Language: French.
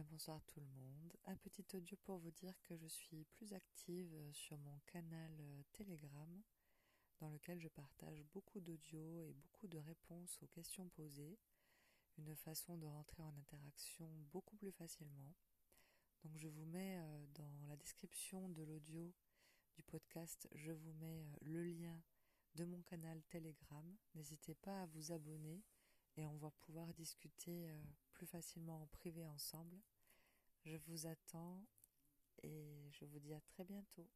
bien, bonsoir tout le monde. Un petit audio pour vous dire que je suis plus active sur mon canal euh, Telegram, dans lequel je partage beaucoup d'audio et beaucoup de réponses aux questions posées. Une façon de rentrer en interaction beaucoup plus facilement. Donc je vous mets euh, dans la description de l'audio du podcast, je vous mets euh, le lien de mon canal Telegram. N'hésitez pas à vous abonner et on va pouvoir discuter plus facilement en privé ensemble. Je vous attends et je vous dis à très bientôt.